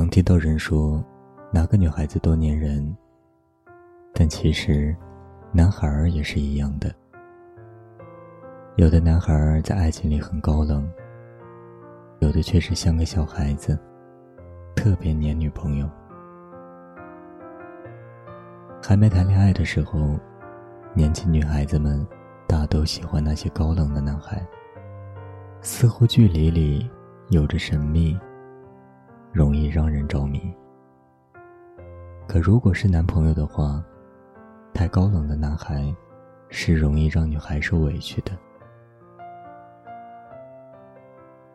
常听到人说，哪个女孩子多粘人，但其实，男孩儿也是一样的。有的男孩儿在爱情里很高冷，有的却是像个小孩子，特别黏女朋友。还没谈恋爱的时候，年轻女孩子们大都喜欢那些高冷的男孩，似乎距离里有着神秘。容易让人着迷。可如果是男朋友的话，太高冷的男孩是容易让女孩受委屈的。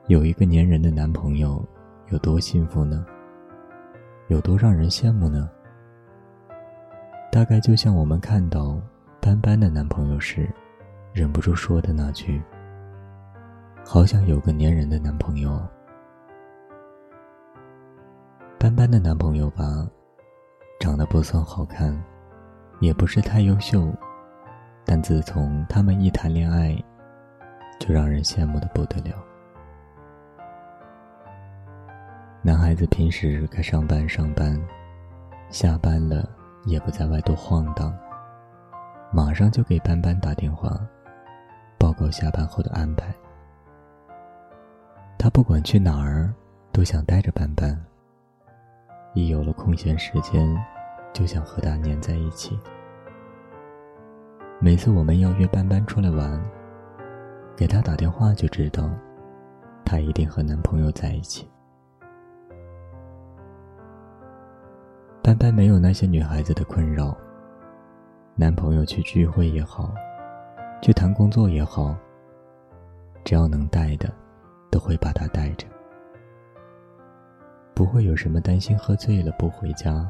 有一个粘人的男朋友，有多幸福呢？有多让人羡慕呢？大概就像我们看到斑斑的男朋友时，忍不住说的那句：“好想有个粘人的男朋友。”班班的男朋友吧，长得不算好看，也不是太优秀，但自从他们一谈恋爱，就让人羡慕的不得了。男孩子平时该上班上班，下班了也不在外头晃荡，马上就给班班打电话，报告下班后的安排。他不管去哪儿，都想带着班班。一有了空闲时间，就想和他黏在一起。每次我们要约班班出来玩，给他打电话就知道，她一定和男朋友在一起。班班没有那些女孩子的困扰，男朋友去聚会也好，去谈工作也好，只要能带的，都会把她带着。不会有什么担心喝醉了不回家。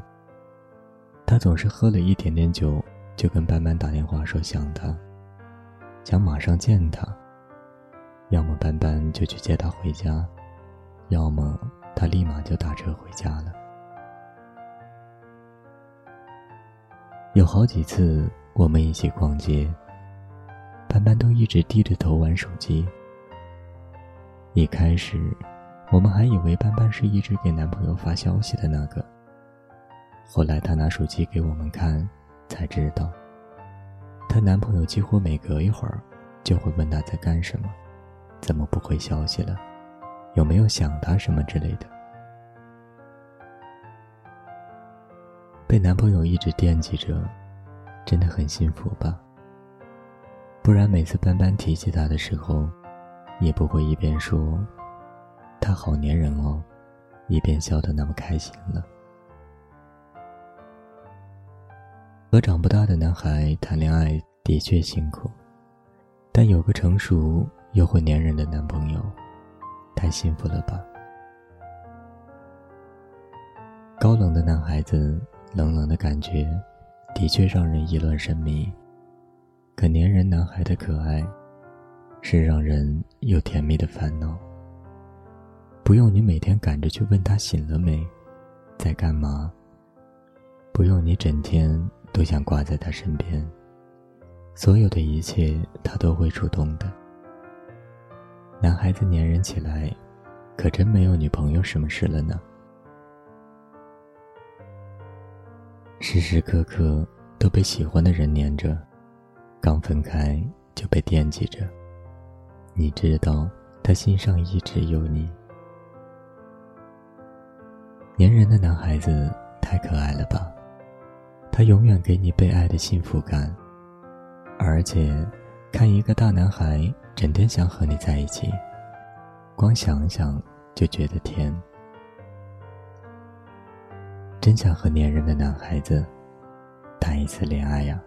他总是喝了一点点酒，就跟班班打电话说想他，想马上见他。要么班班就去接他回家，要么他立马就打车回家了。有好几次我们一起逛街，班班都一直低着头玩手机。一开始。我们还以为班班是一直给男朋友发消息的那个。后来她拿手机给我们看，才知道，她男朋友几乎每隔一会儿就会问她在干什么，怎么不回消息了，有没有想她什么之类的。被男朋友一直惦记着，真的很幸福吧？不然每次班班提起他的时候，也不会一边说。他好粘人哦，一边笑得那么开心了。和长不大的男孩谈恋爱的确辛苦，但有个成熟又会粘人的男朋友，太幸福了吧？高冷的男孩子，冷冷的感觉，的确让人意乱神迷。可粘人男孩的可爱，是让人有甜蜜的烦恼。不用你每天赶着去问他醒了没，在干嘛。不用你整天都想挂在他身边，所有的一切他都会主动的。男孩子粘人起来，可真没有女朋友什么事了呢。时时刻刻都被喜欢的人粘着，刚分开就被惦记着。你知道他心上一直有你。粘人的男孩子太可爱了吧，他永远给你被爱的幸福感，而且，看一个大男孩整天想和你在一起，光想想就觉得甜。真想和粘人的男孩子谈一次恋爱呀！